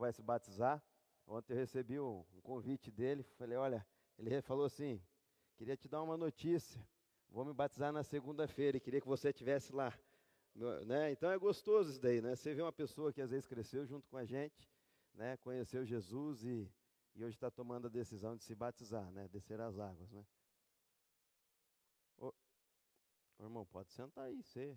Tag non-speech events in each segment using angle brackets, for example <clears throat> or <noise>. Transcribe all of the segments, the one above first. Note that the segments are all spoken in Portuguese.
que vai se batizar. Ontem eu recebi um, convite dele. Falei, olha, ele falou assim: queria te dar uma notícia. Vou me batizar na segunda-feira e queria que você estivesse lá. Né? Então é gostoso isso daí, né? Você vê uma pessoa que às vezes cresceu junto com a gente, né? conheceu Jesus e, e hoje está tomando a decisão de se batizar, né? descer as águas. Né? Ô, irmão, pode sentar aí, você.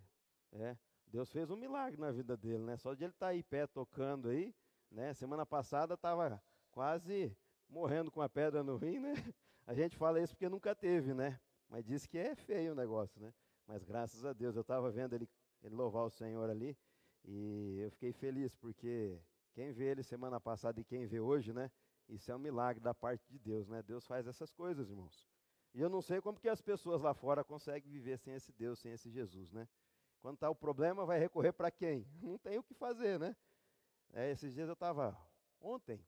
É, Deus fez um milagre na vida dele, né? Só de ele estar tá aí pé tocando aí, né? Semana passada estava quase morrendo com a pedra no rim, né? <laughs> A gente fala isso porque nunca teve, né? Mas diz que é feio o negócio, né? Mas graças a Deus, eu estava vendo ele, ele louvar o Senhor ali, e eu fiquei feliz, porque quem vê ele semana passada e quem vê hoje, né? Isso é um milagre da parte de Deus, né? Deus faz essas coisas, irmãos. E eu não sei como que as pessoas lá fora conseguem viver sem esse Deus, sem esse Jesus, né? Quando está o problema, vai recorrer para quem? <laughs> Não tem o que fazer, né? É, esses dias eu estava, ontem,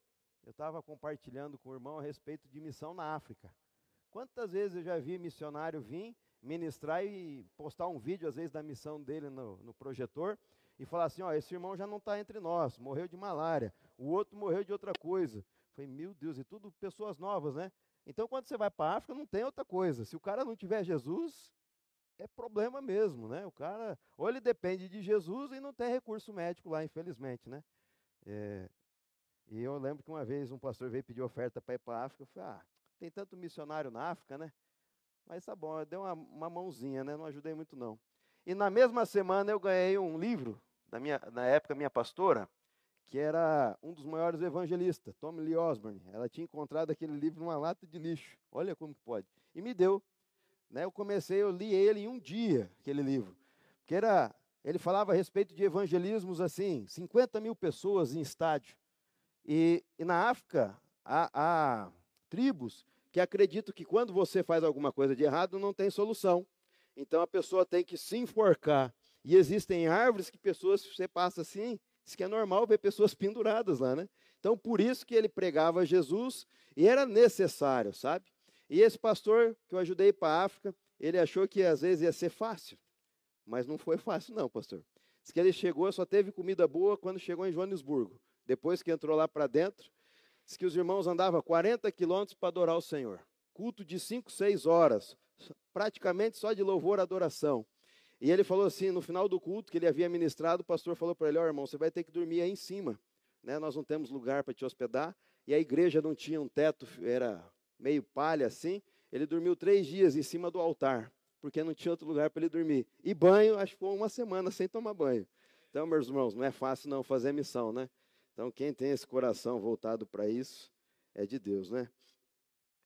eu estava compartilhando com o irmão a respeito de missão na África. Quantas vezes eu já vi missionário vir ministrar e postar um vídeo, às vezes, da missão dele no, no projetor, e falar assim: ó, esse irmão já não está entre nós, morreu de malária, o outro morreu de outra coisa. Falei, meu Deus, e tudo pessoas novas, né? Então, quando você vai para a África, não tem outra coisa. Se o cara não tiver Jesus, é problema mesmo, né? O cara, ou ele depende de Jesus e não tem recurso médico lá, infelizmente, né? É, e eu lembro que uma vez um pastor veio pedir oferta para ir para a África. Eu falei, ah, tem tanto missionário na África, né? Mas tá bom, eu dei uma, uma mãozinha, né? Não ajudei muito, não. E na mesma semana eu ganhei um livro, da minha, na época, minha pastora, que era um dos maiores evangelistas, Tommy Lee Osborne. Ela tinha encontrado aquele livro numa lata de lixo. Olha como pode. E me deu. Né? Eu comecei, eu li ele em um dia, aquele livro. Que era, ele falava a respeito de evangelismos assim, 50 mil pessoas em estádio. E, e na África, há, há tribos que acreditam que quando você faz alguma coisa de errado, não tem solução. Então a pessoa tem que se enforcar. E existem árvores que pessoas, você passa assim, diz que é normal ver pessoas <laughs> penduradas lá, né? Então por isso que ele pregava Jesus e era necessário, sabe? E esse pastor que eu ajudei para a África, ele achou que às vezes ia ser fácil. Mas não foi fácil, não, pastor. Diz que ele chegou, só teve comida boa quando chegou em Joanesburgo. Depois que entrou lá para dentro, diz que os irmãos andavam 40 quilômetros para adorar o Senhor. Culto de 5, 6 horas, praticamente só de louvor e adoração. E ele falou assim, no final do culto que ele havia ministrado, o pastor falou para ele, ó oh, irmão, você vai ter que dormir aí em cima. Né? Nós não temos lugar para te hospedar. E a igreja não tinha um teto, era meio palha assim. Ele dormiu três dias em cima do altar, porque não tinha outro lugar para ele dormir. E banho, acho que foi uma semana sem tomar banho. Então, meus irmãos, não é fácil não fazer missão, né? Então, quem tem esse coração voltado para isso é de Deus, né?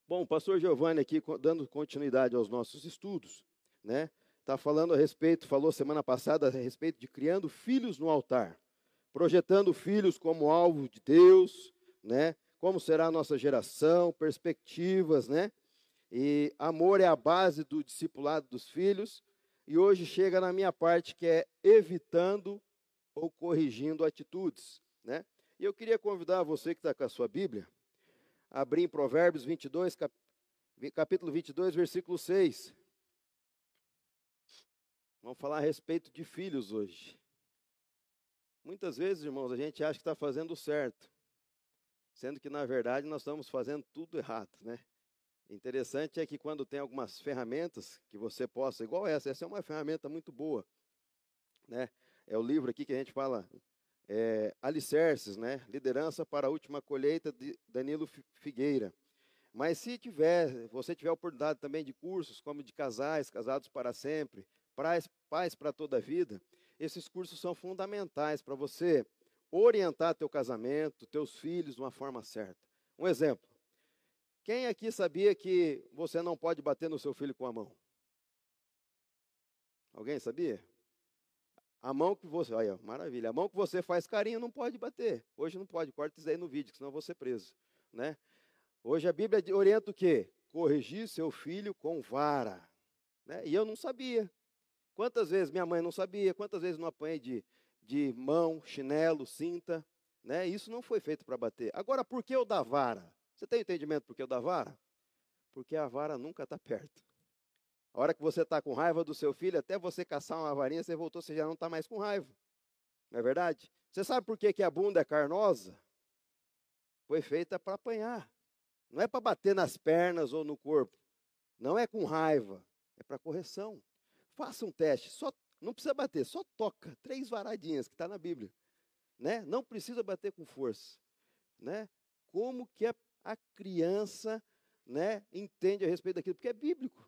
Bom, o pastor Giovanni aqui, dando continuidade aos nossos estudos, né? Está falando a respeito, falou semana passada a respeito de criando filhos no altar, projetando filhos como alvo de Deus, né? Como será a nossa geração, perspectivas, né? E amor é a base do discipulado dos filhos. E hoje chega na minha parte que é evitando ou corrigindo atitudes, né? E eu queria convidar você que está com a sua Bíblia, a abrir em Provérbios 22, cap... capítulo 22, versículo 6. Vamos falar a respeito de filhos hoje. Muitas vezes, irmãos, a gente acha que está fazendo certo, sendo que, na verdade, nós estamos fazendo tudo errado, né? Interessante é que quando tem algumas ferramentas que você possa, igual essa, essa é uma ferramenta muito boa, né? É o livro aqui que a gente fala é, alicerces, né? Liderança para a última colheita de Danilo Figueira. Mas se tiver, você tiver oportunidade também de cursos, como de casais, casados para sempre, pais, pais para toda a vida, esses cursos são fundamentais para você orientar teu casamento, teus filhos de uma forma certa. Um exemplo. Quem aqui sabia que você não pode bater no seu filho com a mão? Alguém sabia? A mão que você, olha, maravilha. A mão que você faz carinho não pode bater. Hoje não pode, corta isso aí no vídeo, senão eu vou ser preso, né? Hoje a Bíblia orienta o quê? Corrigir seu filho com vara, né? E eu não sabia. Quantas vezes minha mãe não sabia? Quantas vezes não apanhei de, de mão, chinelo, cinta, né? Isso não foi feito para bater. Agora, por que o da vara? Você tem entendimento por que o da vara? Porque a vara nunca está perto. A hora que você está com raiva do seu filho, até você caçar uma varinha, você voltou, você já não está mais com raiva. Não é verdade? Você sabe por que, que a bunda é carnosa? foi feita para apanhar. Não é para bater nas pernas ou no corpo. Não é com raiva, é para correção. Faça um teste, só não precisa bater, só toca três varadinhas que está na Bíblia, né? Não precisa bater com força, né? Como que a, a criança, né, entende a respeito daquilo? Porque é bíblico.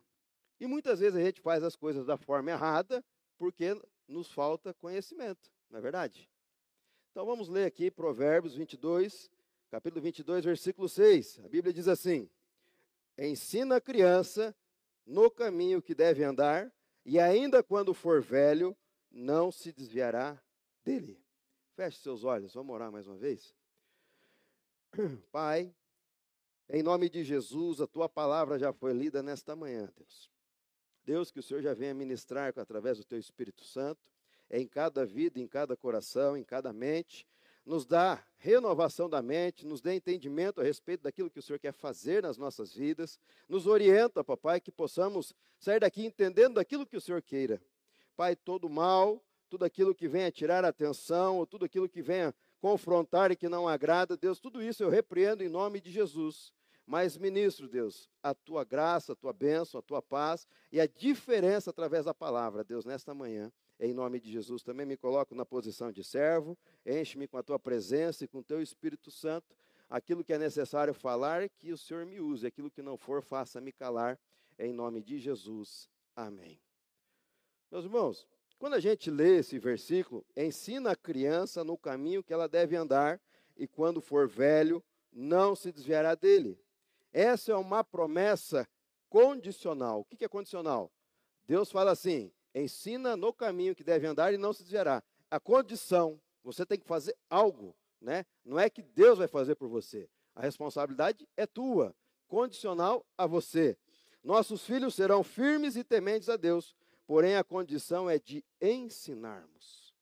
E muitas vezes a gente faz as coisas da forma errada porque nos falta conhecimento, não é verdade? Então vamos ler aqui Provérbios 22, capítulo 22, versículo 6. A Bíblia diz assim: Ensina a criança no caminho que deve andar, e ainda quando for velho, não se desviará dele. Feche seus olhos, vamos orar mais uma vez. <clears throat> Pai, em nome de Jesus, a tua palavra já foi lida nesta manhã, Deus. Deus, que o Senhor já venha ministrar através do teu Espírito Santo, em cada vida, em cada coração, em cada mente, nos dá renovação da mente, nos dê entendimento a respeito daquilo que o Senhor quer fazer nas nossas vidas, nos orienta, papai, que possamos sair daqui entendendo daquilo que o Senhor queira. Pai, todo mal, tudo aquilo que venha tirar a atenção, ou tudo aquilo que venha confrontar e que não agrada, Deus, tudo isso eu repreendo em nome de Jesus. Mas ministro, Deus, a tua graça, a tua bênção, a tua paz e a diferença através da palavra, Deus, nesta manhã. Em nome de Jesus, também me coloco na posição de servo, enche-me com a tua presença e com o teu Espírito Santo. Aquilo que é necessário falar, que o Senhor me use. Aquilo que não for, faça-me calar. Em nome de Jesus. Amém. Meus irmãos, quando a gente lê esse versículo, ensina a criança no caminho que ela deve andar, e quando for velho, não se desviará dele. Essa é uma promessa condicional. O que é condicional? Deus fala assim: ensina no caminho que deve andar e não se desviará. A condição, você tem que fazer algo, né? Não é que Deus vai fazer por você. A responsabilidade é tua, condicional a você. Nossos filhos serão firmes e tementes a Deus, porém a condição é de ensinarmos.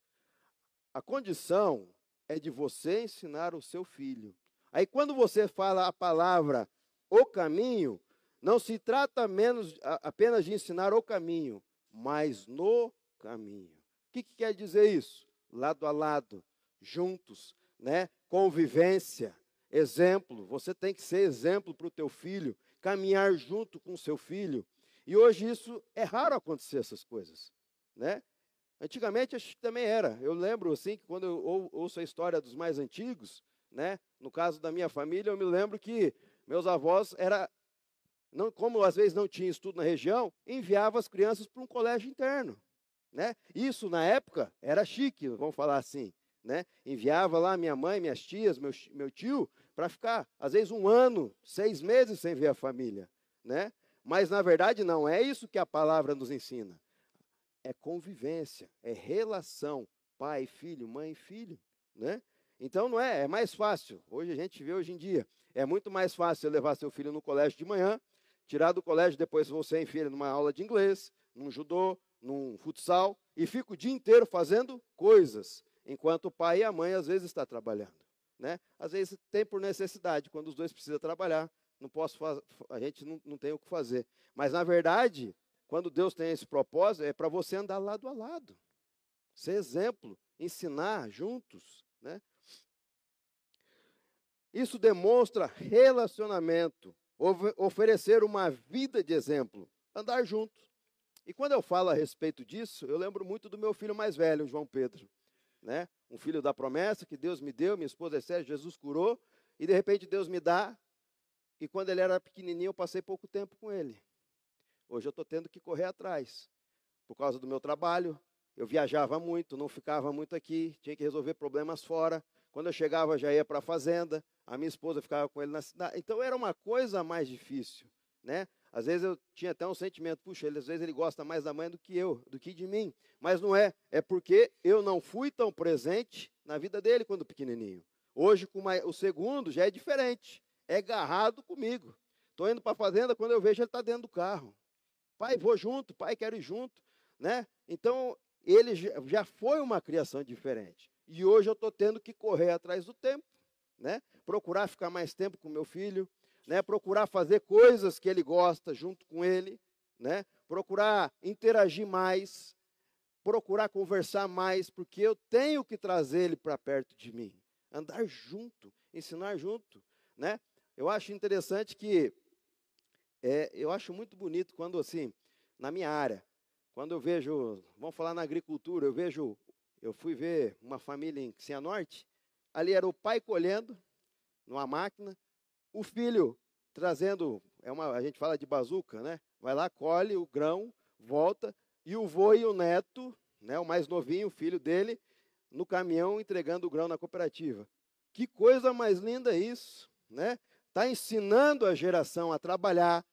A condição é de você ensinar o seu filho. Aí quando você fala a palavra o caminho, não se trata menos apenas de ensinar o caminho, mas no caminho. O que, que quer dizer isso? Lado a lado, juntos, né? Convivência, exemplo. Você tem que ser exemplo para o teu filho, caminhar junto com o seu filho. E hoje isso é raro acontecer essas coisas, né? Antigamente também era. Eu lembro assim que quando eu ouço a história dos mais antigos, né? No caso da minha família, eu me lembro que meus avós era não, como às vezes não tinha estudo na região, enviava as crianças para um colégio interno. Né? Isso, na época, era chique, vamos falar assim. Né? Enviava lá minha mãe, minhas tias, meu, meu tio, para ficar, às vezes, um ano, seis meses sem ver a família. Né? Mas, na verdade, não é isso que a palavra nos ensina. É convivência, é relação, pai, filho, mãe, filho. Né? Então, não é, é mais fácil. Hoje a gente vê hoje em dia, é muito mais fácil levar seu filho no colégio de manhã tirar do colégio, depois você enfia ele numa aula de inglês, num judô, num futsal, e fica o dia inteiro fazendo coisas, enquanto o pai e a mãe às vezes está trabalhando. Né? Às vezes tem por necessidade, quando os dois precisam trabalhar, não posso a gente não, não tem o que fazer. Mas na verdade, quando Deus tem esse propósito, é para você andar lado a lado, ser exemplo, ensinar juntos. Né? Isso demonstra relacionamento oferecer uma vida de exemplo, andar junto. E quando eu falo a respeito disso, eu lembro muito do meu filho mais velho, João Pedro, né? Um filho da promessa que Deus me deu, minha esposa é séria, Jesus curou, e de repente Deus me dá, e quando ele era pequenininho eu passei pouco tempo com ele. Hoje eu estou tendo que correr atrás, por causa do meu trabalho, eu viajava muito, não ficava muito aqui, tinha que resolver problemas fora. Quando eu chegava, já ia para a fazenda, a minha esposa ficava com ele na cidade. Então era uma coisa mais difícil, né? Às vezes eu tinha até um sentimento, puxa, ele, às vezes ele gosta mais da mãe do que eu, do que de mim. Mas não é, é porque eu não fui tão presente na vida dele quando pequenininho. Hoje, com uma, o segundo, já é diferente. É agarrado comigo. Estou indo para a fazenda, quando eu vejo ele está dentro do carro. Pai, vou junto, pai, quero ir junto. Né? Então, ele já foi uma criação diferente. E hoje eu estou tendo que correr atrás do tempo, né? procurar ficar mais tempo com meu filho, né? procurar fazer coisas que ele gosta junto com ele, né? procurar interagir mais, procurar conversar mais, porque eu tenho que trazer ele para perto de mim, andar junto, ensinar junto. né? Eu acho interessante que é, eu acho muito bonito quando assim, na minha área, quando eu vejo, vamos falar na agricultura, eu vejo, eu fui ver uma família em Cianorte, ali era o pai colhendo numa máquina, o filho trazendo, é uma, a gente fala de bazuca, né? Vai lá, colhe o grão, volta, e o vô e o neto, né, o mais novinho, o filho dele, no caminhão entregando o grão na cooperativa. Que coisa mais linda isso, né? Está ensinando a geração a trabalhar,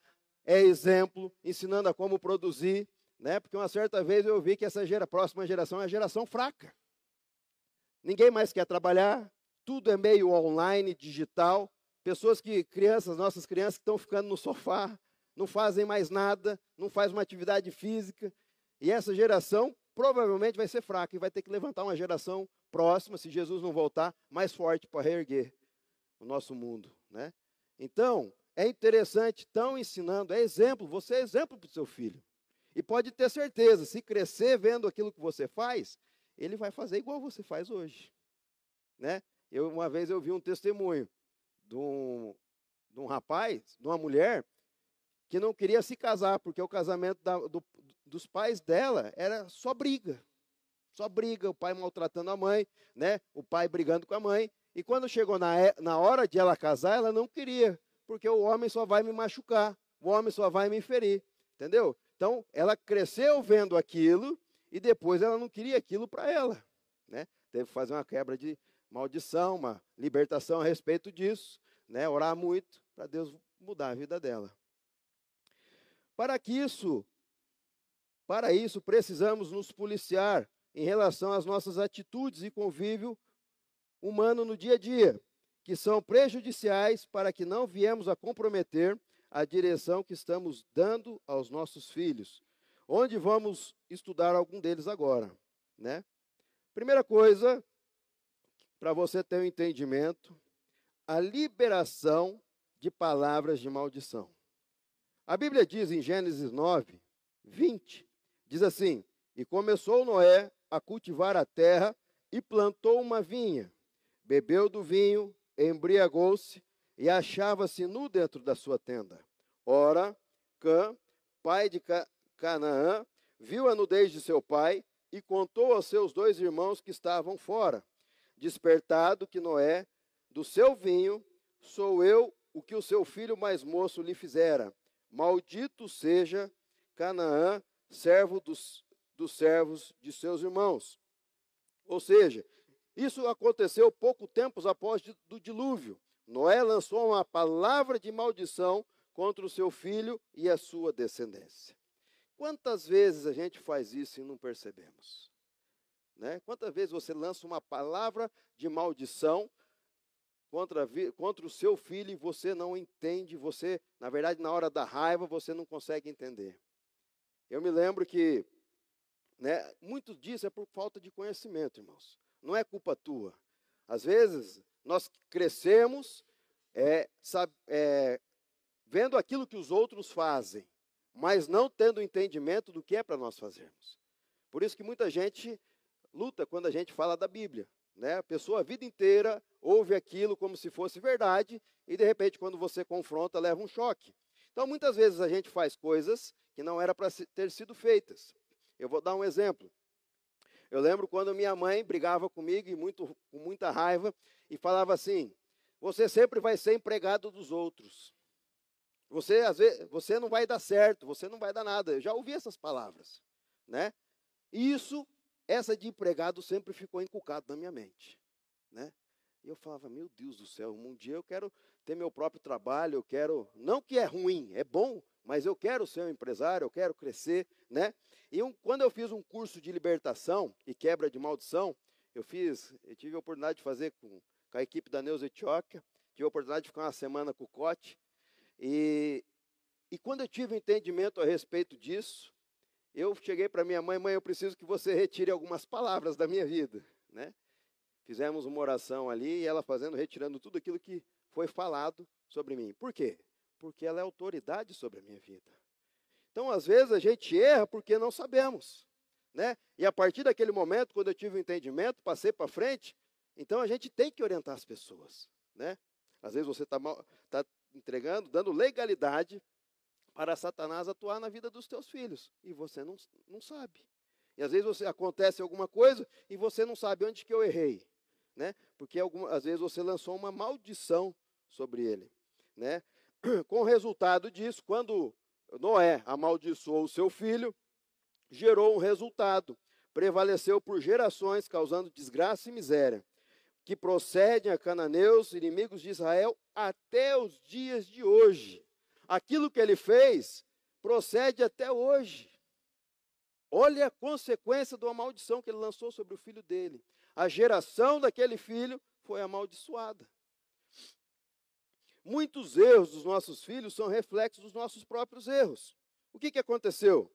é exemplo, ensinando a como produzir, né? Porque uma certa vez eu vi que essa gera, próxima geração é a geração fraca. Ninguém mais quer trabalhar, tudo é meio online, digital. Pessoas que, crianças, nossas crianças que estão ficando no sofá, não fazem mais nada, não faz uma atividade física. E essa geração provavelmente vai ser fraca e vai ter que levantar uma geração próxima, se Jesus não voltar, mais forte para reerguer o nosso mundo, né? Então, é interessante, estão ensinando, é exemplo, você é exemplo para o seu filho. E pode ter certeza, se crescer vendo aquilo que você faz, ele vai fazer igual você faz hoje. Né? Eu, uma vez eu vi um testemunho de um, de um rapaz, de uma mulher, que não queria se casar, porque o casamento da, do, dos pais dela era só briga. Só briga, o pai maltratando a mãe, né? o pai brigando com a mãe. E quando chegou na, na hora de ela casar, ela não queria porque o homem só vai me machucar, o homem só vai me ferir, entendeu? Então, ela cresceu vendo aquilo e depois ela não queria aquilo para ela, né? Teve que fazer uma quebra de maldição, uma libertação a respeito disso, né? Orar muito para Deus mudar a vida dela. Para que isso, para isso precisamos nos policiar em relação às nossas atitudes e convívio humano no dia a dia que são prejudiciais para que não viemos a comprometer a direção que estamos dando aos nossos filhos. Onde vamos estudar algum deles agora, né? Primeira coisa, para você ter um entendimento, a liberação de palavras de maldição. A Bíblia diz em Gênesis 9, 20, diz assim: E começou Noé a cultivar a terra e plantou uma vinha, bebeu do vinho embriagou-se e achava-se nu dentro da sua tenda. Ora, Cã, pai de Canaã, viu a nudez de seu pai e contou aos seus dois irmãos que estavam fora. Despertado que Noé, do seu vinho, sou eu o que o seu filho mais moço lhe fizera. Maldito seja Canaã, servo dos, dos servos de seus irmãos. Ou seja, isso aconteceu pouco tempo após do dilúvio. Noé lançou uma palavra de maldição contra o seu filho e a sua descendência. Quantas vezes a gente faz isso e não percebemos? Né? Quantas vezes você lança uma palavra de maldição contra, contra o seu filho e você não entende, você, na verdade, na hora da raiva, você não consegue entender. Eu me lembro que né, muito disso é por falta de conhecimento, irmãos não é culpa tua. Às vezes, nós crescemos é, sabe, é, vendo aquilo que os outros fazem, mas não tendo entendimento do que é para nós fazermos. Por isso que muita gente luta quando a gente fala da Bíblia. Né? A pessoa a vida inteira ouve aquilo como se fosse verdade e de repente quando você confronta leva um choque. Então muitas vezes a gente faz coisas que não era para ter sido feitas. Eu vou dar um exemplo. Eu lembro quando minha mãe brigava comigo e muito, com muita raiva e falava assim: você sempre vai ser empregado dos outros. Você, às vezes, você não vai dar certo, você não vai dar nada. Eu já ouvi essas palavras, né? Isso, essa de empregado sempre ficou inculcado na minha mente, né? E eu falava, meu Deus do céu, um dia eu quero ter meu próprio trabalho, eu quero, não que é ruim, é bom, mas eu quero ser um empresário, eu quero crescer, né? E um, quando eu fiz um curso de libertação e quebra de maldição, eu fiz, eu tive a oportunidade de fazer com, com a equipe da Neuza Etioca, tive a oportunidade de ficar uma semana com o Cote, e, e quando eu tive entendimento a respeito disso, eu cheguei para minha mãe, mãe, eu preciso que você retire algumas palavras da minha vida, né? Fizemos uma oração ali e ela fazendo, retirando tudo aquilo que foi falado sobre mim. Por quê? Porque ela é autoridade sobre a minha vida. Então, às vezes, a gente erra porque não sabemos. Né? E a partir daquele momento, quando eu tive o um entendimento, passei para frente, então a gente tem que orientar as pessoas. Né? Às vezes você está tá entregando, dando legalidade para Satanás atuar na vida dos teus filhos. E você não, não sabe. E às vezes você, acontece alguma coisa e você não sabe onde que eu errei. Né? Porque alguma, às vezes você lançou uma maldição sobre ele. Né? Com o resultado disso, quando Noé amaldiçoou o seu filho, gerou um resultado. Prevaleceu por gerações, causando desgraça e miséria, que procedem a cananeus, inimigos de Israel, até os dias de hoje. Aquilo que ele fez procede até hoje. Olha a consequência de uma maldição que ele lançou sobre o filho dele. A geração daquele filho foi amaldiçoada. Muitos erros dos nossos filhos são reflexos dos nossos próprios erros. O que, que aconteceu?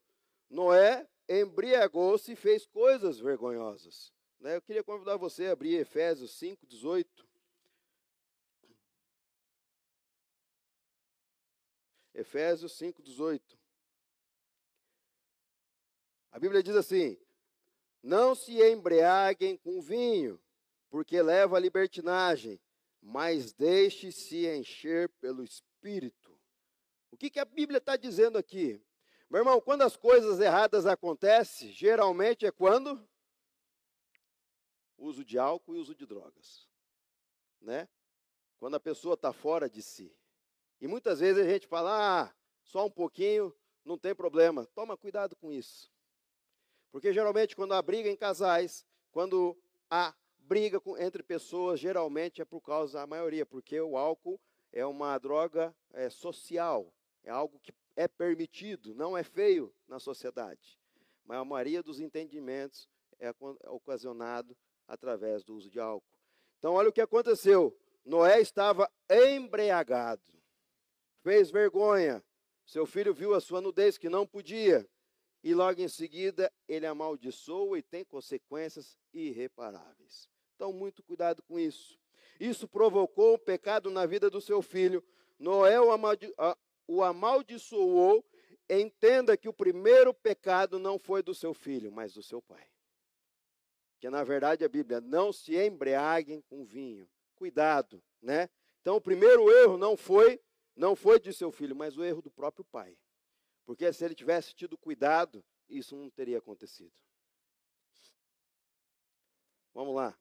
Noé embriagou-se e fez coisas vergonhosas. Né? Eu queria convidar você a abrir Efésios 5, 18. Efésios 5, 18. A Bíblia diz assim: Não se embriaguem com vinho, porque leva à libertinagem, mas deixe-se encher pelo Espírito. O que, que a Bíblia está dizendo aqui? Meu irmão, quando as coisas erradas acontecem, geralmente é quando? Uso de álcool e uso de drogas. Né? Quando a pessoa está fora de si. E muitas vezes a gente fala, ah, só um pouquinho, não tem problema. Toma cuidado com isso. Porque geralmente quando há briga em casais, quando há briga com, entre pessoas, geralmente é por causa da maioria, porque o álcool é uma droga é, social, é algo que é permitido, não é feio na sociedade. Mas a maioria dos entendimentos é ocasionado através do uso de álcool. Então, olha o que aconteceu. Noé estava embriagado, fez vergonha. Seu filho viu a sua nudez que não podia, e logo em seguida ele amaldiçoa e tem consequências irreparáveis. Então, muito cuidado com isso. Isso provocou um pecado na vida do seu filho. Noé o, amaldi o amaldiçoou. Entenda que o primeiro pecado não foi do seu filho, mas do seu pai. Que na verdade a Bíblia não se embriaguem com vinho. Cuidado, né? Então o primeiro erro não foi não foi de seu filho, mas o erro do próprio pai. Porque se ele tivesse tido cuidado, isso não teria acontecido. Vamos lá.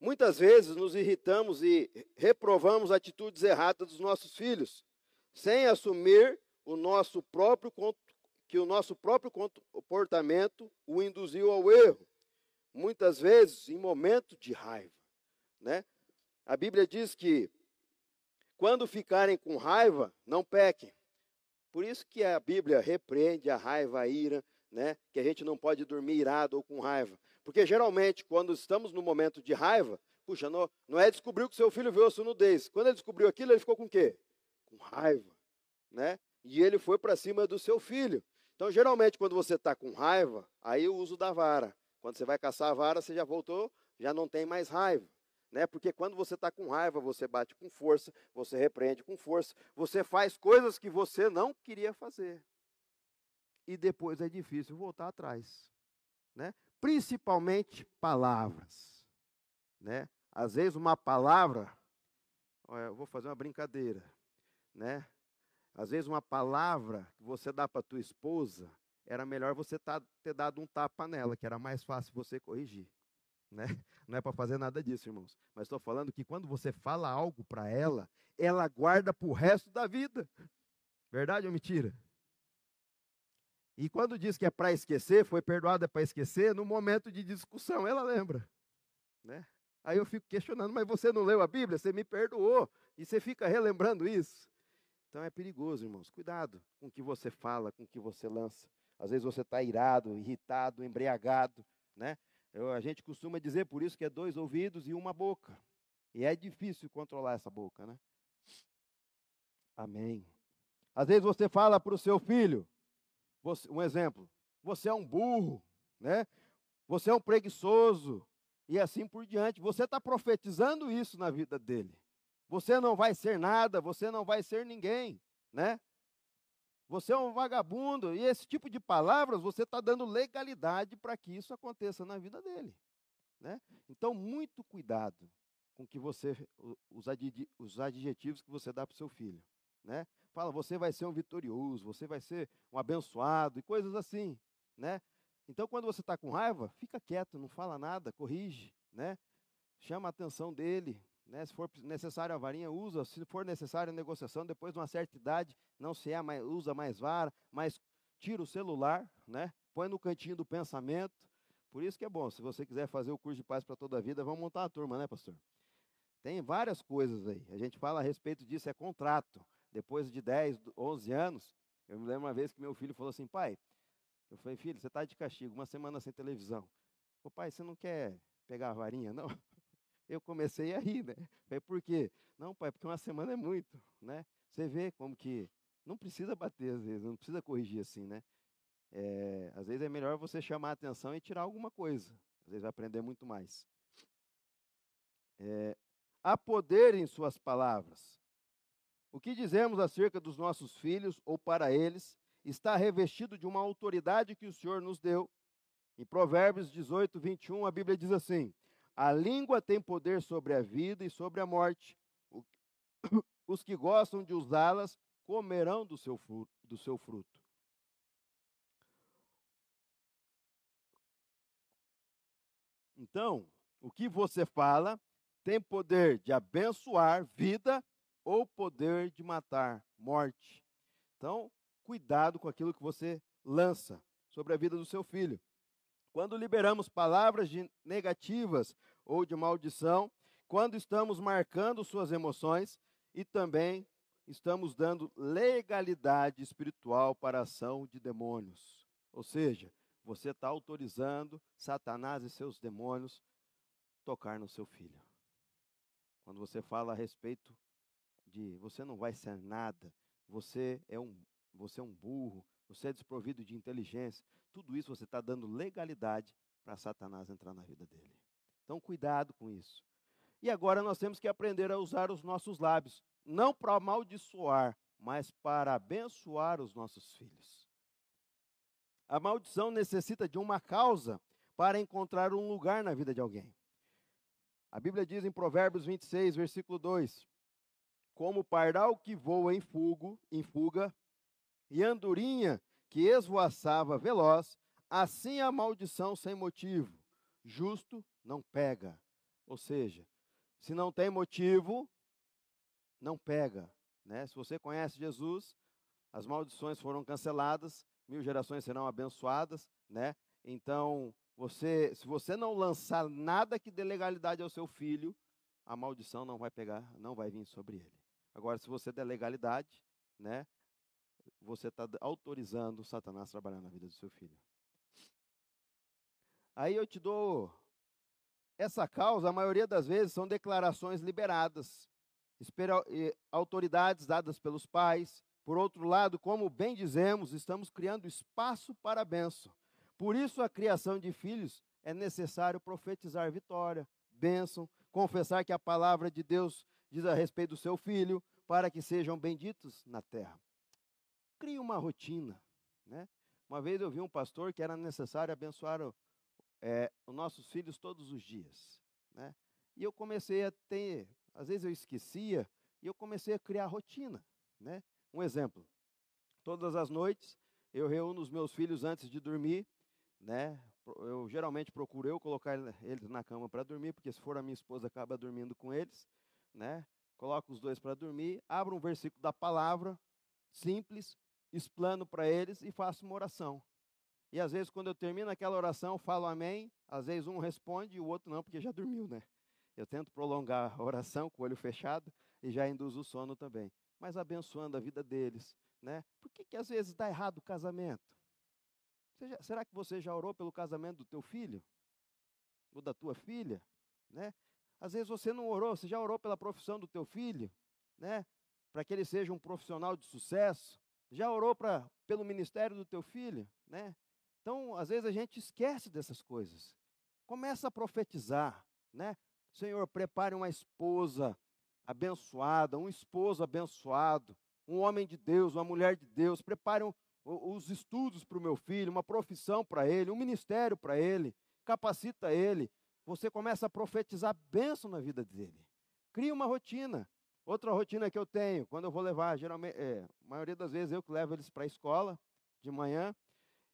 Muitas vezes nos irritamos e reprovamos atitudes erradas dos nossos filhos, sem assumir o nosso próprio que o nosso próprio comportamento o induziu ao erro. Muitas vezes em momento de raiva, né? A Bíblia diz que quando ficarem com raiva, não pequem. Por isso que a Bíblia repreende a raiva, a ira, né? Que a gente não pode dormir irado ou com raiva. Porque geralmente, quando estamos no momento de raiva, puxa, não é descobriu que seu filho viu a sua nudez. Quando ele descobriu aquilo, ele ficou com o quê? Com raiva, né? E ele foi para cima do seu filho. Então, geralmente, quando você está com raiva, aí o uso da vara. Quando você vai caçar a vara, você já voltou, já não tem mais raiva. Né? Porque quando você está com raiva, você bate com força, você repreende com força, você faz coisas que você não queria fazer. E depois é difícil voltar atrás. Né? Principalmente palavras. Né? Às vezes uma palavra, olha, eu vou fazer uma brincadeira, né? Às vezes uma palavra que você dá para tua esposa, era melhor você tá, ter dado um tapa nela, que era mais fácil você corrigir. Né? <laughs> Não é para fazer nada disso, irmãos. Mas estou falando que quando você fala algo para ela, ela guarda para o resto da vida. Verdade ou mentira? E quando diz que é para esquecer, foi perdoada para esquecer, no momento de discussão, ela lembra. Né? Aí eu fico questionando, mas você não leu a Bíblia? Você me perdoou. E você fica relembrando isso. Então é perigoso, irmãos. Cuidado com o que você fala, com o que você lança. Às vezes você está irado, irritado, embriagado. Né? Eu, a gente costuma dizer por isso que é dois ouvidos e uma boca. E é difícil controlar essa boca, né? Amém. Às vezes você fala para o seu filho, você, um exemplo, você é um burro, né? Você é um preguiçoso e assim por diante. Você está profetizando isso na vida dele. Você não vai ser nada, você não vai ser ninguém, né? Você é um vagabundo e esse tipo de palavras você está dando legalidade para que isso aconteça na vida dele, né? Então muito cuidado com que você os adjetivos que você dá para o seu filho, né? Fala, você vai ser um vitorioso, você vai ser um abençoado e coisas assim, né? Então, quando você está com raiva, fica quieto, não fala nada, corrige, né? Chama a atenção dele, né? Se for necessário a varinha, usa. Se for necessário a negociação, depois de uma certa idade, não se é mais, usa mais vara, mas tira o celular, né? Põe no cantinho do pensamento. Por isso que é bom, se você quiser fazer o curso de paz para toda a vida, vamos montar uma turma, né, pastor? Tem várias coisas aí. A gente fala a respeito disso, é contrato. Depois de 10, 11 anos, eu me lembro uma vez que meu filho falou assim, pai, eu falei, filho, você está de castigo, uma semana sem televisão. Ô pai, você não quer pegar a varinha, não? <laughs> Eu comecei a rir, né? Falei, por quê? Não, pai, porque uma semana é muito, né? Você vê como que não precisa bater às vezes, não precisa corrigir assim, né? É, às vezes é melhor você chamar a atenção e tirar alguma coisa. Às vezes vai aprender muito mais. É, há poder em suas palavras. O que dizemos acerca dos nossos filhos ou para eles está revestido de uma autoridade que o Senhor nos deu. Em Provérbios 18, 21, a Bíblia diz assim: A língua tem poder sobre a vida e sobre a morte. <coughs> Os que gostam de usá-las comerão do seu fruto. Do seu fruto. Então, o que você fala tem poder de abençoar vida ou poder de matar morte. Então, cuidado com aquilo que você lança sobre a vida do seu filho. Quando liberamos palavras de negativas ou de maldição, quando estamos marcando suas emoções e também estamos dando legalidade espiritual para a ação de demônios. Ou seja, você está autorizando Satanás e seus demônios tocar no seu filho. Quando você fala a respeito de você não vai ser nada, você é um você é um burro, você é desprovido de inteligência. Tudo isso você está dando legalidade para Satanás entrar na vida dele. Então, cuidado com isso. E agora nós temos que aprender a usar os nossos lábios, não para amaldiçoar, mas para abençoar os nossos filhos. A maldição necessita de uma causa para encontrar um lugar na vida de alguém. A Bíblia diz em Provérbios 26, versículo 2: Como pardal que voa em, fugo, em fuga e andorinha que esvoaçava veloz, assim a maldição sem motivo. Justo não pega. Ou seja, se não tem motivo, não pega. Né? Se você conhece Jesus, as maldições foram canceladas, mil gerações serão abençoadas, né? Então, você, se você não lançar nada que dê legalidade ao seu filho, a maldição não vai pegar, não vai vir sobre ele. Agora, se você der legalidade, né? você está autorizando Satanás a trabalhar na vida do seu filho. Aí eu te dou essa causa, a maioria das vezes são declarações liberadas, autoridades dadas pelos pais. Por outro lado, como bem dizemos, estamos criando espaço para a bênção. Por isso, a criação de filhos é necessário profetizar vitória, bênção, confessar que a palavra de Deus diz a respeito do seu filho, para que sejam benditos na terra crie uma rotina. Né? Uma vez eu vi um pastor que era necessário abençoar o, é, os nossos filhos todos os dias. Né? E eu comecei a ter, às vezes eu esquecia, e eu comecei a criar rotina. Né? Um exemplo: todas as noites eu reúno os meus filhos antes de dormir. Né? Eu geralmente procuro eu colocar eles na cama para dormir, porque se for a minha esposa acaba dormindo com eles. Né? Coloco os dois para dormir, abro um versículo da palavra, simples, explano para eles e faço uma oração. E às vezes, quando eu termino aquela oração, falo amém. Às vezes, um responde e o outro não, porque já dormiu, né? Eu tento prolongar a oração com o olho fechado e já induzo o sono também. Mas abençoando a vida deles, né? Por que, que às vezes dá errado o casamento? Já, será que você já orou pelo casamento do teu filho? Ou da tua filha? Né? Às vezes você não orou, você já orou pela profissão do teu filho, né? Para que ele seja um profissional de sucesso, já orou pra, pelo ministério do teu filho? Né? Então, às vezes a gente esquece dessas coisas. Começa a profetizar, né? Senhor, prepare uma esposa abençoada, um esposo abençoado, um homem de Deus, uma mulher de Deus. Prepare um, os estudos para o meu filho, uma profissão para ele, um ministério para ele. Capacita ele. Você começa a profetizar bênção na vida dele. Cria uma rotina. Outra rotina que eu tenho, quando eu vou levar, geralmente, é, a maioria das vezes eu que levo eles para a escola de manhã,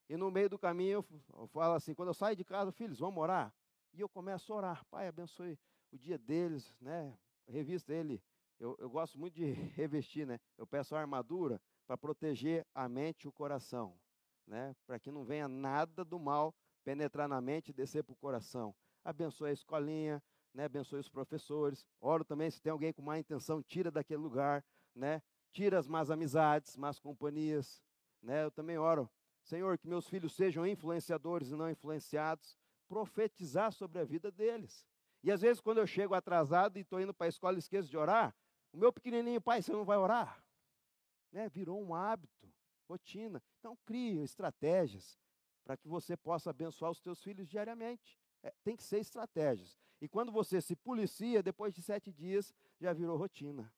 e no meio do caminho eu falo assim, quando eu saio de casa, filhos, vamos orar? E eu começo a orar, Pai, abençoe o dia deles, né? Revista ele, eu, eu gosto muito de <laughs> revestir, né? Eu peço a armadura para proteger a mente e o coração, né? Para que não venha nada do mal penetrar na mente e descer para o coração. Abençoe a escolinha, né? Abençoe os professores. Oro também se tem alguém com má intenção, tira daquele lugar, né? Tira as más amizades, más companhias, né? Eu também oro, Senhor, que meus filhos sejam influenciadores e não influenciados, profetizar sobre a vida deles. E às vezes quando eu chego atrasado e estou indo para a escola e esqueço de orar, o meu pequenininho, pai, você não vai orar? Né? Virou um hábito, rotina. Então crie estratégias para que você possa abençoar os teus filhos diariamente. É, tem que ser estratégias. E quando você se policia, depois de sete dias, já virou rotina.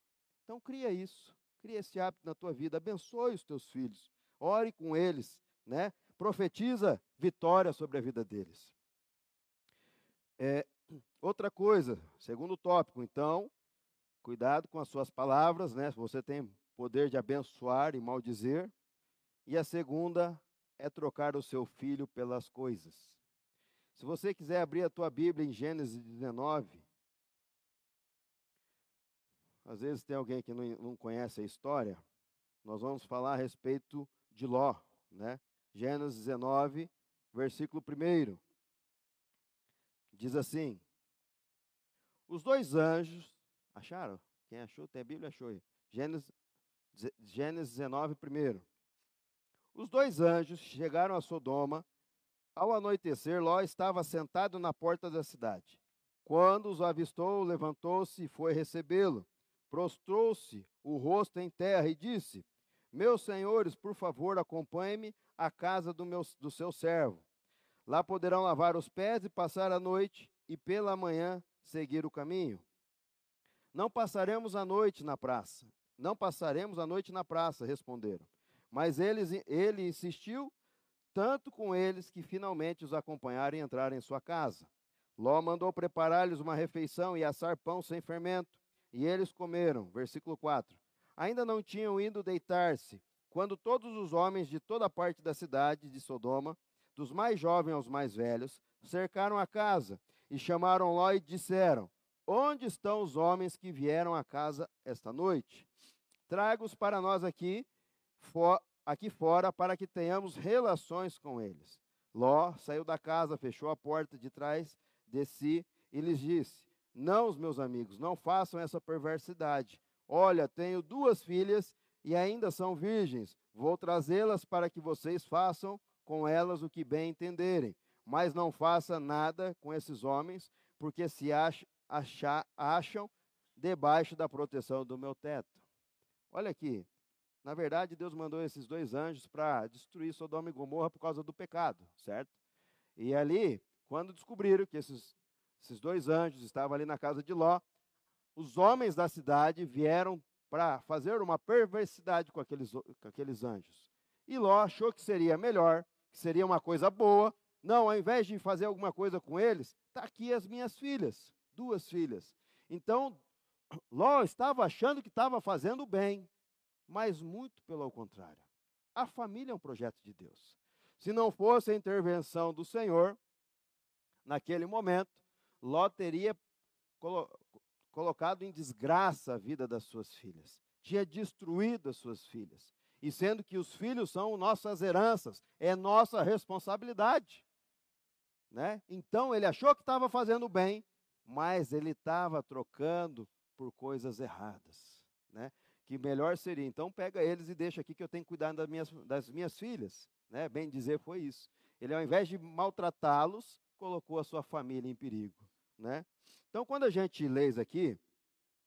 Então cria isso, cria esse hábito na tua vida, abençoe os teus filhos, ore com eles, né? Profetiza vitória sobre a vida deles. É, outra coisa, segundo tópico, então, cuidado com as suas palavras, né? Você tem poder de abençoar e maldizer. E a segunda é trocar o seu filho pelas coisas. Se você quiser abrir a tua Bíblia em Gênesis 19, às vezes tem alguém que não, conhece a história, nós vamos falar a respeito de Ló, né? Gênesis 19, versículo 1. Diz assim: Os dois anjos, acharam? Quem achou? Tem a Bíblia? Achou aí. Gênesis, Gênesis 19, 1. Os dois anjos chegaram a Sodoma ao anoitecer, Ló estava sentado na porta da cidade. Quando os avistou, levantou-se e foi recebê-lo. Prostrou-se o rosto em terra e disse: Meus senhores, por favor, acompanhe-me à casa do, meu, do seu servo. Lá poderão lavar os pés e passar a noite, e pela manhã seguir o caminho. Não passaremos a noite na praça. Não passaremos a noite na praça, responderam. Mas eles, ele insistiu tanto com eles que finalmente os acompanharam e entraram em sua casa. Ló mandou preparar-lhes uma refeição e assar pão sem fermento, e eles comeram. Versículo 4. Ainda não tinham ido deitar-se, quando todos os homens de toda parte da cidade de Sodoma, dos mais jovens aos mais velhos, cercaram a casa e chamaram Ló e disseram: Onde estão os homens que vieram à casa esta noite? Traga-os para nós aqui, aqui fora para que tenhamos relações com eles. Ló saiu da casa, fechou a porta de trás de si e lhes disse: Não, meus amigos, não façam essa perversidade. Olha, tenho duas filhas e ainda são virgens. Vou trazê-las para que vocês façam com elas o que bem entenderem. Mas não faça nada com esses homens, porque se acham debaixo da proteção do meu teto. Olha aqui, na verdade, Deus mandou esses dois anjos para destruir Sodoma e Gomorra por causa do pecado, certo? E ali, quando descobriram que esses, esses dois anjos estavam ali na casa de Ló, os homens da cidade vieram para fazer uma perversidade com aqueles, com aqueles anjos. E Ló achou que seria melhor, que seria uma coisa boa. Não, ao invés de fazer alguma coisa com eles, está aqui as minhas filhas, duas filhas. Então, <clears throat> Ló estava achando que estava fazendo bem mas muito pelo contrário. A família é um projeto de Deus. Se não fosse a intervenção do Senhor, naquele momento, Ló teria colo colocado em desgraça a vida das suas filhas, tinha destruído as suas filhas. E sendo que os filhos são nossas heranças, é nossa responsabilidade. Né? Então ele achou que estava fazendo bem, mas ele estava trocando por coisas erradas. Né? Que melhor seria, então pega eles e deixa aqui que eu tenho que cuidar das minhas, das minhas filhas. Né? Bem dizer, foi isso. Ele, ao invés de maltratá-los, colocou a sua família em perigo. Né? Então, quando a gente lê isso aqui,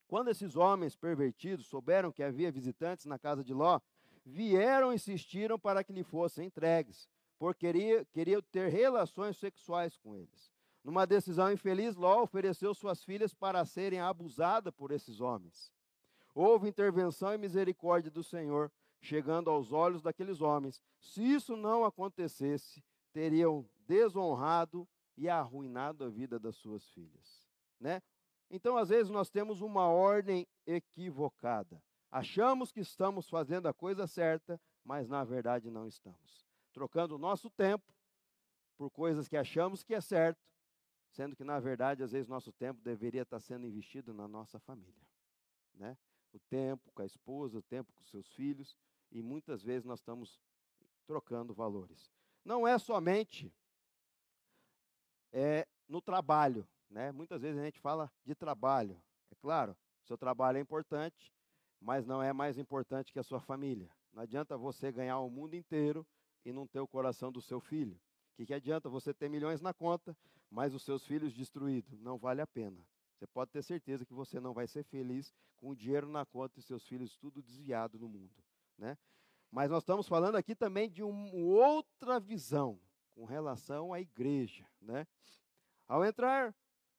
quando esses homens pervertidos souberam que havia visitantes na casa de Ló, vieram e insistiram para que lhe fossem entregues, porque queria, queriam ter relações sexuais com eles. Numa decisão infeliz, Ló ofereceu suas filhas para serem abusadas por esses homens. Houve intervenção e misericórdia do Senhor, chegando aos olhos daqueles homens. Se isso não acontecesse, teriam desonrado e arruinado a vida das suas filhas. Né? Então, às vezes, nós temos uma ordem equivocada. Achamos que estamos fazendo a coisa certa, mas na verdade não estamos. Trocando o nosso tempo por coisas que achamos que é certo, sendo que na verdade, às vezes, nosso tempo deveria estar sendo investido na nossa família. Né? O tempo com a esposa, o tempo com seus filhos, e muitas vezes nós estamos trocando valores. Não é somente é, no trabalho, né? Muitas vezes a gente fala de trabalho. É claro, seu trabalho é importante, mas não é mais importante que a sua família. Não adianta você ganhar o mundo inteiro e não ter o coração do seu filho. O que, que adianta você ter milhões na conta, mas os seus filhos destruídos? Não vale a pena. Você pode ter certeza que você não vai ser feliz com o dinheiro na conta e seus filhos tudo desviado no mundo. Né? Mas nós estamos falando aqui também de uma outra visão com relação à igreja. Né? Ao entrar,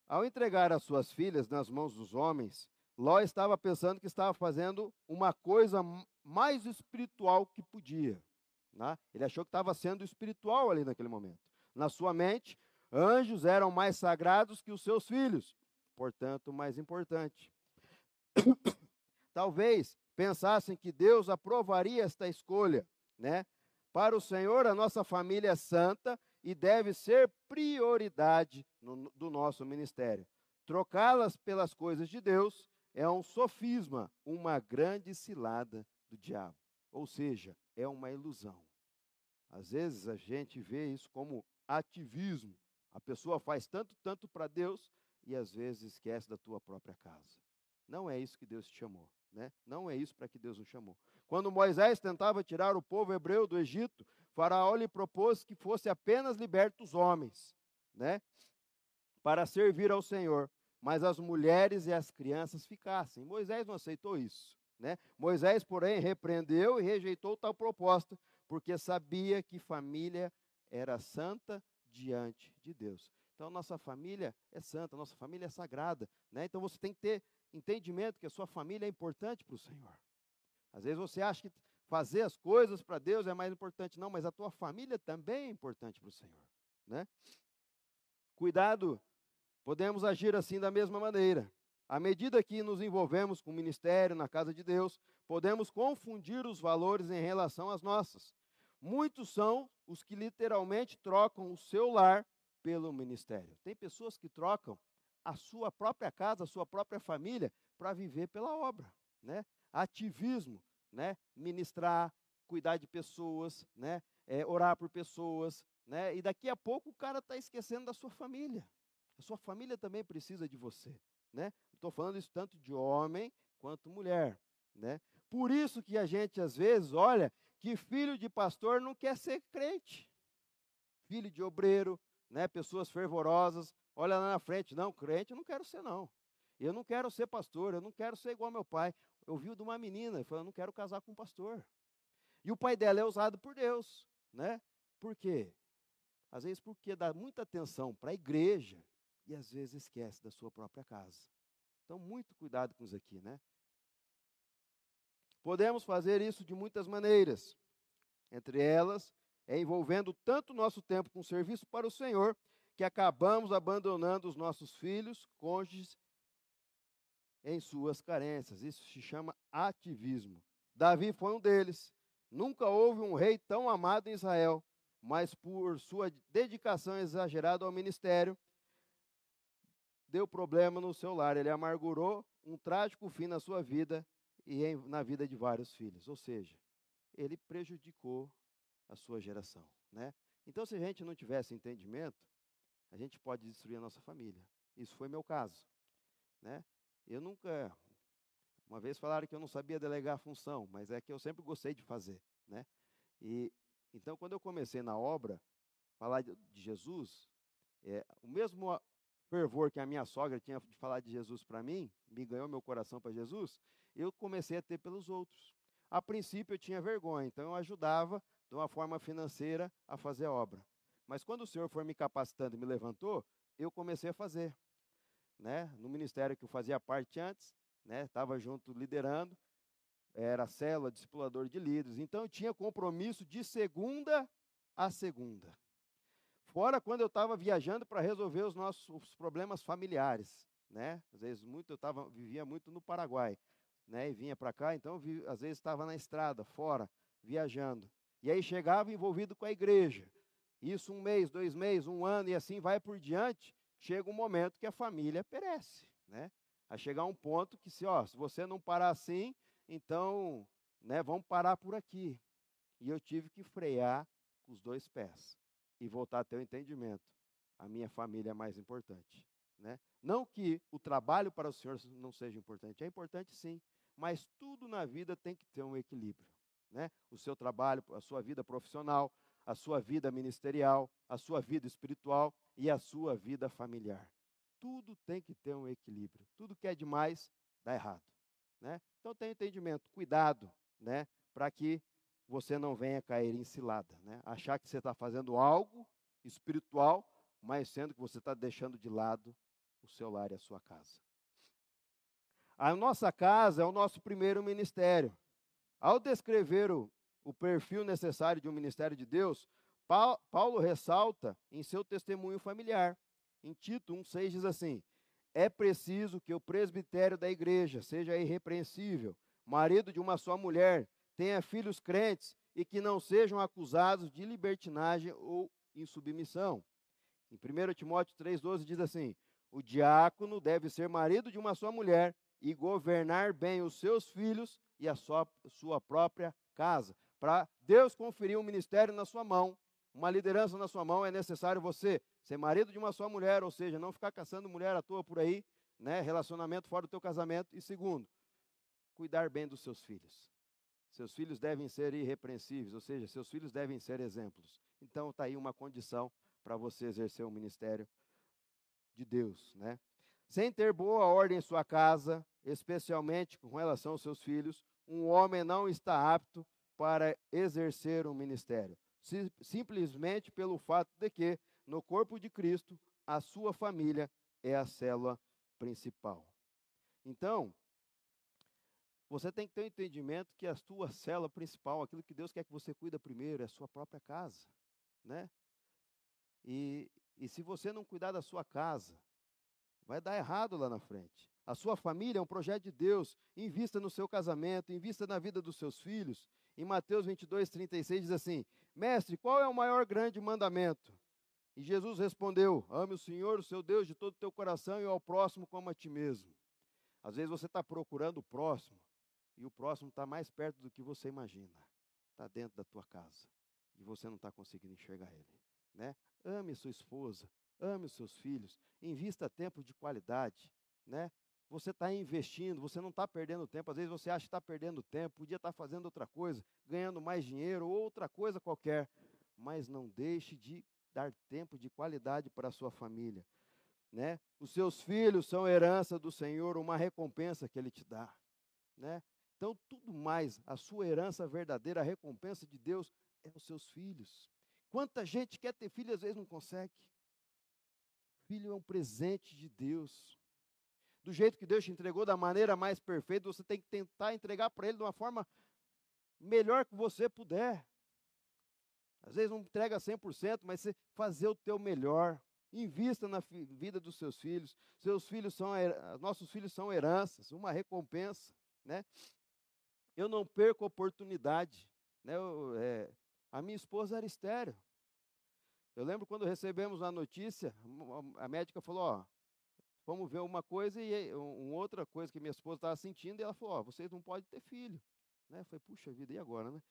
ao entregar as suas filhas nas mãos dos homens, Ló estava pensando que estava fazendo uma coisa mais espiritual que podia. Né? Ele achou que estava sendo espiritual ali naquele momento. Na sua mente, anjos eram mais sagrados que os seus filhos, portanto, mais importante. <coughs> Talvez pensassem que Deus aprovaria esta escolha, né? Para o Senhor, a nossa família é santa e deve ser prioridade no, do nosso ministério. Trocá-las pelas coisas de Deus é um sofisma, uma grande cilada do diabo. Ou seja, é uma ilusão. Às vezes a gente vê isso como ativismo. A pessoa faz tanto, tanto para Deus e às vezes esquece da tua própria casa. Não é isso que Deus te chamou. Né? Não é isso para que Deus o chamou. Quando Moisés tentava tirar o povo hebreu do Egito, Faraó lhe propôs que fosse apenas libertos os homens, né? para servir ao Senhor, mas as mulheres e as crianças ficassem. Moisés não aceitou isso. Né? Moisés, porém, repreendeu e rejeitou tal proposta, porque sabia que família era santa diante de Deus. Então, nossa família é santa, nossa família é sagrada. Né? Então, você tem que ter entendimento que a sua família é importante para o Senhor. Às vezes você acha que fazer as coisas para Deus é mais importante, não, mas a tua família também é importante para o Senhor. Né? Cuidado, podemos agir assim da mesma maneira. À medida que nos envolvemos com o ministério na casa de Deus, podemos confundir os valores em relação às nossas. Muitos são os que literalmente trocam o seu lar pelo ministério. Tem pessoas que trocam a sua própria casa, a sua própria família, para viver pela obra. Né? Ativismo, né? ministrar, cuidar de pessoas, né? É, orar por pessoas. Né? E daqui a pouco o cara está esquecendo da sua família. A sua família também precisa de você. Né? Estou falando isso tanto de homem quanto mulher. Né? Por isso que a gente, às vezes, olha que filho de pastor não quer ser crente. Filho de obreiro, né? pessoas fervorosas, olha lá na frente, não, crente eu não quero ser não. Eu não quero ser pastor, eu não quero ser igual meu pai. Eu vi de uma menina, e falou, eu não quero casar com um pastor. E o pai dela é usado por Deus, né? Por quê? Às vezes porque dá muita atenção para a igreja e às vezes esquece da sua própria casa. Então, muito cuidado com isso aqui, né? Podemos fazer isso de muitas maneiras. Entre elas, é envolvendo tanto nosso tempo com serviço para o Senhor, que acabamos abandonando os nossos filhos, cônjuges, em suas carências. Isso se chama ativismo. Davi foi um deles. Nunca houve um rei tão amado em Israel, mas por sua dedicação exagerada ao ministério, deu problema no seu lar. Ele amargurou um trágico fim na sua vida e na vida de vários filhos. Ou seja, ele prejudicou a sua geração. Né? Então, se a gente não tivesse entendimento, a gente pode destruir a nossa família. Isso foi meu caso. Né? Eu nunca. Uma vez falaram que eu não sabia delegar a função, mas é que eu sempre gostei de fazer. Né? E então, quando eu comecei na obra, falar de, Jesus, é, o mesmo fervor que a minha sogra tinha de falar de Jesus para mim, me ganhou meu coração para Jesus, eu comecei a ter pelos outros. A princípio eu tinha vergonha, então eu ajudava de uma forma financeira a fazer a obra. Mas quando o Senhor foi me capacitando e me levantou, eu comecei a fazer. Né? No ministério que eu fazia parte antes, estava né? junto liderando, era célula, discipulador de líderes. Então eu tinha compromisso de segunda a segunda. Fora quando eu estava viajando para resolver os nossos problemas familiares. né? Às vezes muito eu tava, vivia muito no Paraguai, né? E vinha para cá, então vi, às vezes estava na estrada, fora, viajando. E aí chegava envolvido com a igreja. Isso um mês, dois meses, um ano e assim vai por diante. Chega um momento que a família perece, né? A chegar um ponto que se, ó, se você não parar assim, então, né, vamos parar por aqui. E eu tive que frear com os dois pés e voltar a ter o entendimento. A minha família é mais importante. Né? Não que o trabalho para o Senhor não seja importante, é importante sim, mas tudo na vida tem que ter um equilíbrio. Né? O seu trabalho, a sua vida profissional, a sua vida ministerial, a sua vida espiritual e a sua vida familiar. Tudo tem que ter um equilíbrio. Tudo que é demais dá errado. Né? Então tenha entendimento, cuidado, né? para que você não venha cair em cilada. Né? Achar que você está fazendo algo espiritual, mas sendo que você está deixando de lado o seu lar e a sua casa. A nossa casa é o nosso primeiro ministério. Ao descrever o, o perfil necessário de um ministério de Deus, Paulo ressalta em seu testemunho familiar. Em Tito 1,6 diz assim: É preciso que o presbitério da igreja seja irrepreensível, marido de uma só mulher, tenha filhos crentes e que não sejam acusados de libertinagem ou insubmissão. Em 1 Timóteo 3,12 diz assim: O diácono deve ser marido de uma só mulher e governar bem os seus filhos e a sua, sua própria casa. Para Deus conferir um ministério na sua mão, uma liderança na sua mão, é necessário você ser marido de uma só mulher, ou seja, não ficar caçando mulher à toa por aí, né? relacionamento fora do teu casamento. E segundo, cuidar bem dos seus filhos. Seus filhos devem ser irrepreensíveis, ou seja, seus filhos devem ser exemplos. Então está aí uma condição para você exercer o ministério de Deus, né? Sem ter boa ordem em sua casa, especialmente com relação aos seus filhos, um homem não está apto para exercer um ministério, simplesmente pelo fato de que, no corpo de Cristo, a sua família é a célula principal. Então, você tem que ter o um entendimento que a sua célula principal, aquilo que Deus quer que você cuida primeiro, é a sua própria casa, né? E, e se você não cuidar da sua casa, vai dar errado lá na frente. A sua família é um projeto de Deus. Invista no seu casamento, invista na vida dos seus filhos. Em Mateus 22, 36 diz assim: Mestre, qual é o maior grande mandamento? E Jesus respondeu: Ame o Senhor, o seu Deus, de todo o teu coração e ao próximo como a ti mesmo. Às vezes você está procurando o próximo e o próximo está mais perto do que você imagina. Está dentro da tua casa e você não está conseguindo enxergar ele. Né? Ame sua esposa, ame os seus filhos, invista tempo de qualidade. Né? Você está investindo, você não está perdendo tempo. Às vezes você acha que está perdendo tempo, podia estar tá fazendo outra coisa, ganhando mais dinheiro ou outra coisa qualquer. Mas não deixe de dar tempo de qualidade para a sua família. Né? Os seus filhos são herança do Senhor, uma recompensa que Ele te dá. Né? Então, tudo mais, a sua herança verdadeira, a recompensa de Deus é os seus filhos. Quanta gente quer ter filho às vezes não consegue. Filho é um presente de Deus do jeito que Deus te entregou, da maneira mais perfeita, você tem que tentar entregar para Ele de uma forma melhor que você puder. Às vezes não entrega 100%, mas você fazer o teu melhor. Invista na vida dos seus filhos. Seus filhos são, nossos filhos são heranças, uma recompensa, né? Eu não perco oportunidade, né? Eu, é, a minha esposa era estéreo. Eu lembro quando recebemos a notícia, a médica falou, ó, Vamos ver uma coisa e uma outra coisa que minha esposa estava sentindo, e ela falou: oh, vocês não podem ter filho. Né? Eu falei: puxa vida, e agora, né?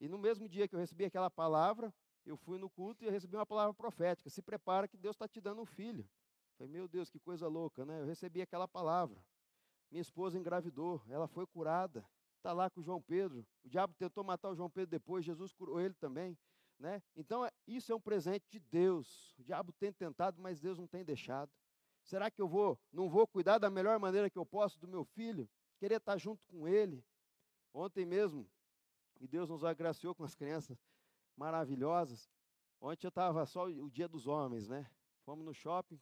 E no mesmo dia que eu recebi aquela palavra, eu fui no culto e recebi uma palavra profética: se prepara que Deus está te dando um filho. Eu falei: meu Deus, que coisa louca, né? Eu recebi aquela palavra. Minha esposa engravidou, ela foi curada, está lá com o João Pedro. O diabo tentou matar o João Pedro depois, Jesus curou ele também. Né? Então, é, isso é um presente de Deus. O diabo tem tentado, mas Deus não tem deixado. Será que eu vou, não vou cuidar da melhor maneira que eu posso do meu filho? Querer estar junto com ele. Ontem mesmo, e Deus nos agraciou com as crianças maravilhosas. Ontem eu estava só o dia dos homens, né? Fomos no shopping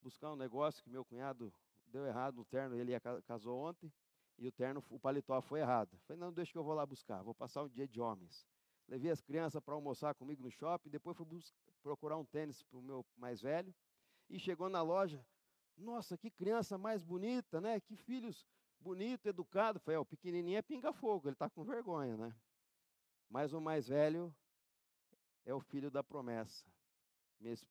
buscar um negócio que meu cunhado deu errado no terno, ele casou ontem, e o terno, o paletó foi errado. Falei, não, deixa que eu vou lá buscar, vou passar um dia de homens. Levei as crianças para almoçar comigo no shopping, depois fui procurar um tênis para o meu mais velho, e chegou na loja, Nossa, que criança mais bonita, né? Que filhos bonito, educado. Falei, o pequenininho é pinga-fogo, ele está com vergonha, né? Mas o mais velho é o filho da promessa.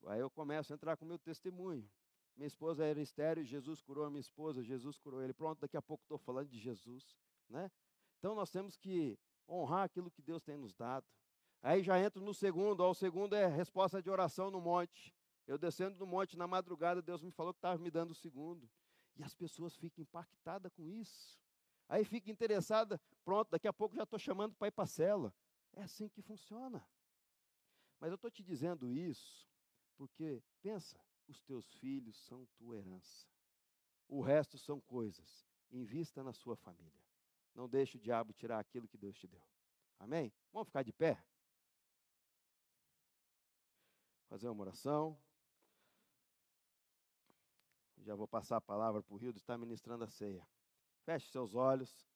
Aí eu começo a entrar com o meu testemunho. Minha esposa era estéreo, Jesus curou a minha esposa, Jesus curou ele. Pronto, daqui a pouco estou falando de Jesus, né? Então nós temos que honrar aquilo que Deus tem nos dado. Aí já entro no segundo, ó, o segundo é resposta de oração no monte. Eu descendo do monte na madrugada, Deus me falou que estava me dando o segundo. E as pessoas ficam impactadas com isso. Aí fica interessada, pronto, daqui a pouco já estou chamando para ir para a cela. É assim que funciona. Mas eu estou te dizendo isso porque, pensa, os teus filhos são tua herança. O resto são coisas. Invista na sua família. Não deixe o diabo tirar aquilo que Deus te deu. Amém? Vamos ficar de pé? Fazer uma oração. Já vou passar a palavra para o Rio, está ministrando a ceia. Feche seus olhos.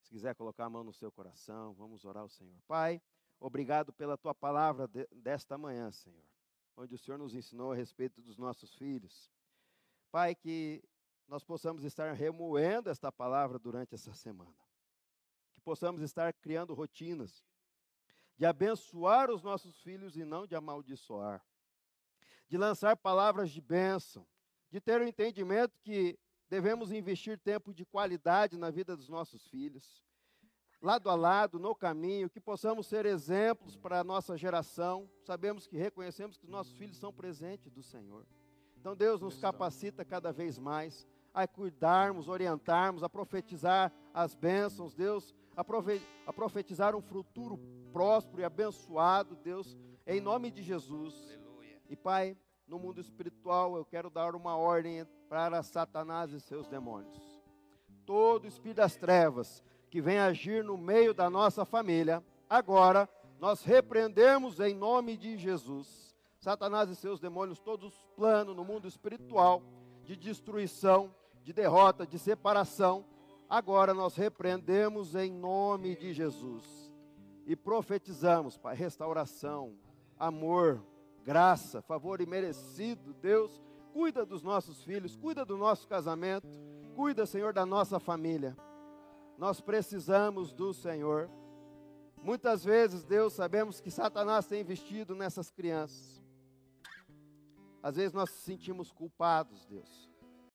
Se quiser colocar a mão no seu coração, vamos orar ao Senhor. Pai, obrigado pela tua palavra de, desta manhã, Senhor, onde o Senhor nos ensinou a respeito dos nossos filhos. Pai, que nós possamos estar remoendo esta palavra durante essa semana. Que possamos estar criando rotinas de abençoar os nossos filhos e não de amaldiçoar. De lançar palavras de bênção, de ter o um entendimento que devemos investir tempo de qualidade na vida dos nossos filhos, lado a lado, no caminho, que possamos ser exemplos para a nossa geração. Sabemos que reconhecemos que nossos filhos são presentes do Senhor. Então Deus nos capacita cada vez mais a cuidarmos, orientarmos, a profetizar as bênçãos, Deus, a profetizar um futuro próspero e abençoado, Deus, em nome de Jesus. Aleluia. E Pai, no mundo espiritual, eu quero dar uma ordem para Satanás e seus demônios. Todo espírito das trevas que vem agir no meio da nossa família, agora nós repreendemos em nome de Jesus. Satanás e seus demônios, todos os planos no mundo espiritual de destruição, de derrota, de separação, agora nós repreendemos em nome de Jesus. E profetizamos, Pai, restauração, amor, graça, favor imerecido, Deus, cuida dos nossos filhos, cuida do nosso casamento, cuida, Senhor, da nossa família. Nós precisamos do Senhor. Muitas vezes, Deus, sabemos que Satanás tem investido nessas crianças. Às vezes nós nos sentimos culpados, Deus.